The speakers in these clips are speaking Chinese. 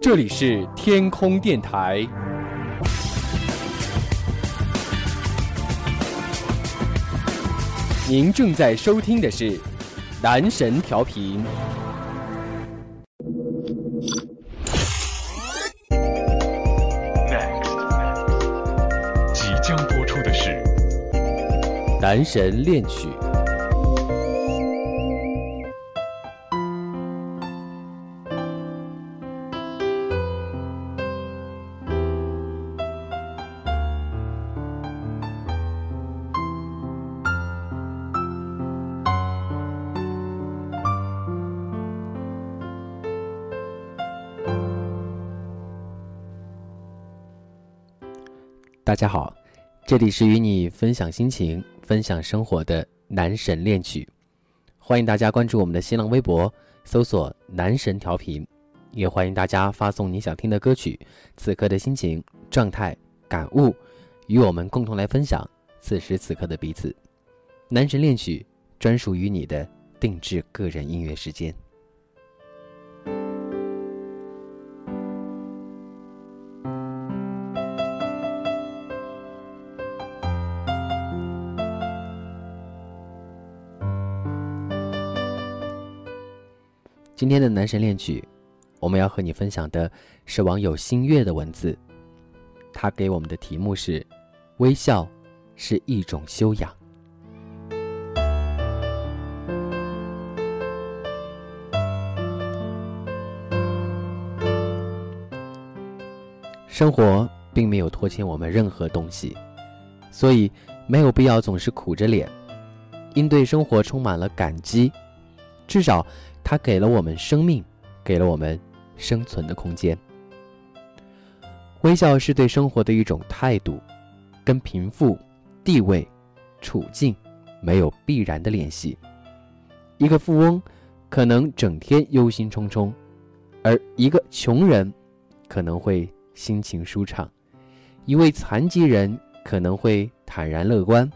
这里是天空电台，您正在收听的是男神调频。即将播出的是男神恋曲。大家好，这里是与你分享心情、分享生活的男神恋曲，欢迎大家关注我们的新浪微博，搜索“男神调频”，也欢迎大家发送你想听的歌曲、此刻的心情、状态、感悟，与我们共同来分享此时此刻的彼此。男神恋曲专属于你的定制个人音乐时间。今天的男神恋曲，我们要和你分享的是网友星月的文字。他给我们的题目是：微笑是一种修养。生活并没有拖欠我们任何东西，所以没有必要总是苦着脸，应对生活充满了感激，至少。它给了我们生命，给了我们生存的空间。微笑是对生活的一种态度，跟贫富、地位、处境没有必然的联系。一个富翁可能整天忧心忡忡，而一个穷人可能会心情舒畅；一位残疾人可能会坦然乐观，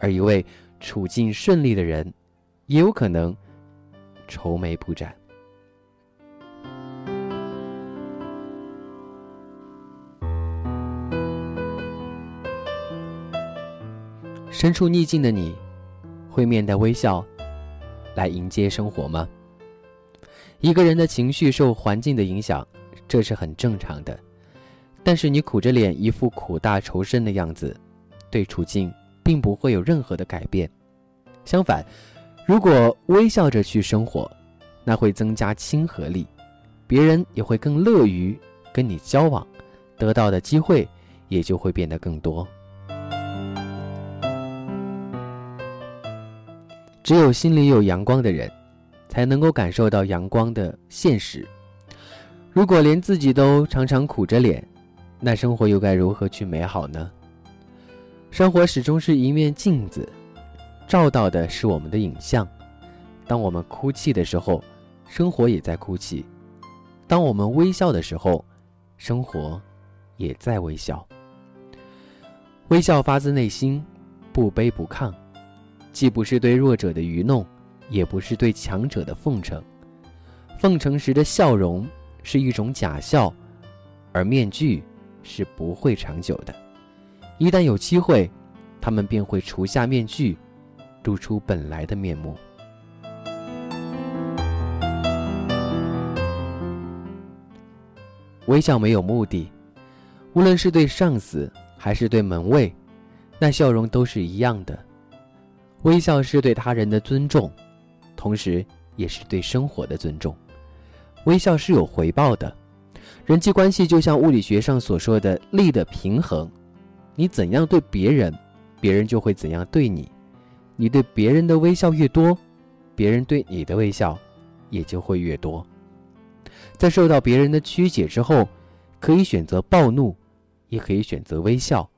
而一位处境顺利的人也有可能。愁眉不展。身处逆境的你，会面带微笑来迎接生活吗？一个人的情绪受环境的影响，这是很正常的。但是你苦着脸，一副苦大仇深的样子，对处境并不会有任何的改变。相反。如果微笑着去生活，那会增加亲和力，别人也会更乐于跟你交往，得到的机会也就会变得更多。只有心里有阳光的人，才能够感受到阳光的现实。如果连自己都常常苦着脸，那生活又该如何去美好呢？生活始终是一面镜子。照到的是我们的影像。当我们哭泣的时候，生活也在哭泣；当我们微笑的时候，生活也在微笑。微笑发自内心，不卑不亢，既不是对弱者的愚弄，也不是对强者的奉承。奉承时的笑容是一种假笑，而面具是不会长久的。一旦有机会，他们便会除下面具。露出本来的面目。微笑没有目的，无论是对上司还是对门卫，那笑容都是一样的。微笑是对他人的尊重，同时也是对生活的尊重。微笑是有回报的，人际关系就像物理学上所说的力的平衡，你怎样对别人，别人就会怎样对你。你对别人的微笑越多，别人对你的微笑也就会越多。在受到别人的曲解之后，可以选择暴怒，也可以选择微笑。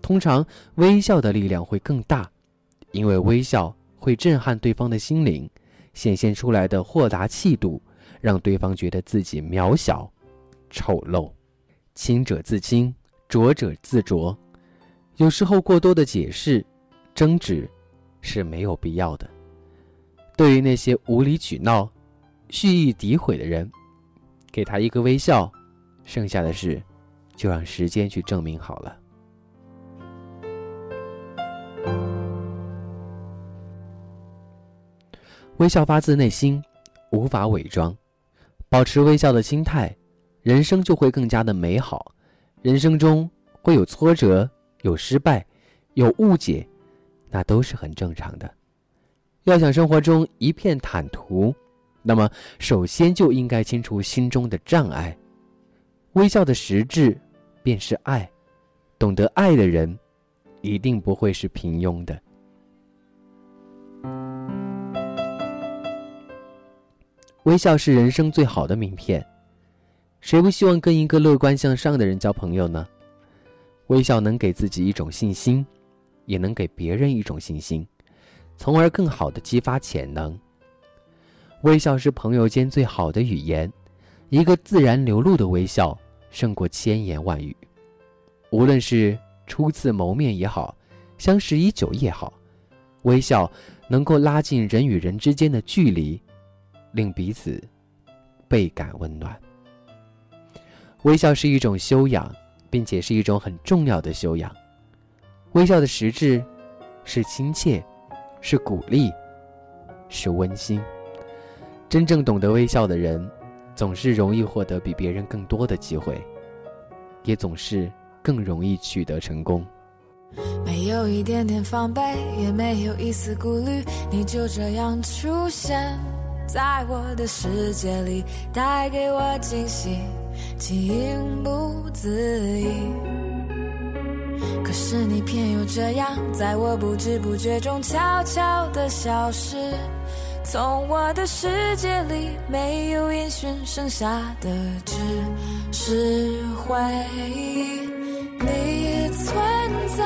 通常微笑的力量会更大，因为微笑会震撼对方的心灵，显现出来的豁达气度，让对方觉得自己渺小、丑陋。清者自清，浊者自浊。有时候过多的解释、争执。是没有必要的。对于那些无理取闹、蓄意诋毁的人，给他一个微笑，剩下的事，就让时间去证明好了。微笑发自内心，无法伪装。保持微笑的心态，人生就会更加的美好。人生中会有挫折、有失败、有误解，那都是很正常的。要想生活中一片坦途，那么首先就应该清除心中的障碍。微笑的实质便是爱，懂得爱的人，一定不会是平庸的。微笑是人生最好的名片，谁不希望跟一个乐观向上的人交朋友呢？微笑能给自己一种信心，也能给别人一种信心，从而更好的激发潜能。微笑是朋友间最好的语言，一个自然流露的微笑胜过千言万语。无论是初次谋面也好，相识已久也好，微笑能够拉近人与人之间的距离。令彼此倍感温暖。微笑是一种修养，并且是一种很重要的修养。微笑的实质是亲切，是鼓励，是温馨。真正懂得微笑的人，总是容易获得比别人更多的机会，也总是更容易取得成功。没有一点点防备，也没有一丝顾虑，你就这样出现。在我的世界里，带给我惊喜，情不自已。可是你偏又这样，在我不知不觉中悄悄的消失，从我的世界里没有音讯，剩下的只是回忆。你存在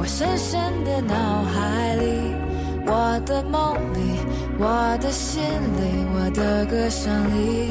我深深的脑海里。我的梦里，我的心里，我的歌声里，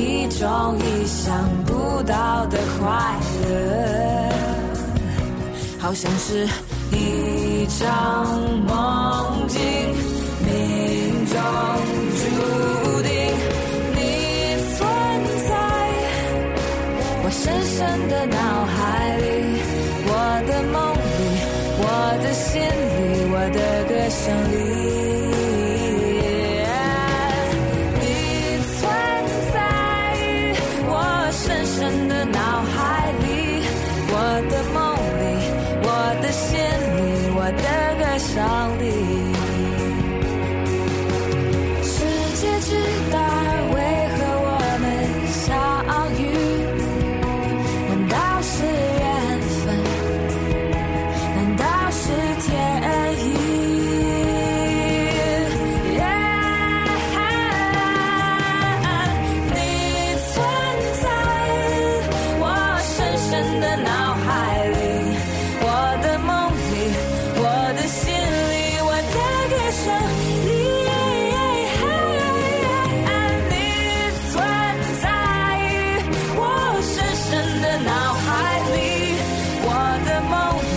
一种意想不到的快乐，好像是一场梦境，命中注定你存在我。深深的脑海里，我的梦里，我的心里，我的歌声里，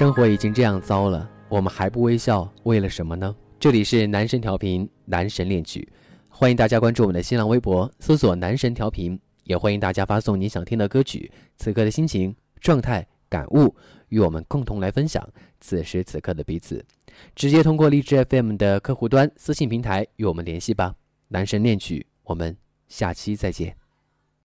生活已经这样糟了，我们还不微笑，为了什么呢？这里是男神调频，男神恋曲，欢迎大家关注我们的新浪微博，搜索“男神调频”。也欢迎大家发送你想听的歌曲、此刻的心情、状态、感悟，与我们共同来分享此时此刻的彼此。直接通过荔枝 FM 的客户端私信平台与我们联系吧。男神恋曲，我们下期再见。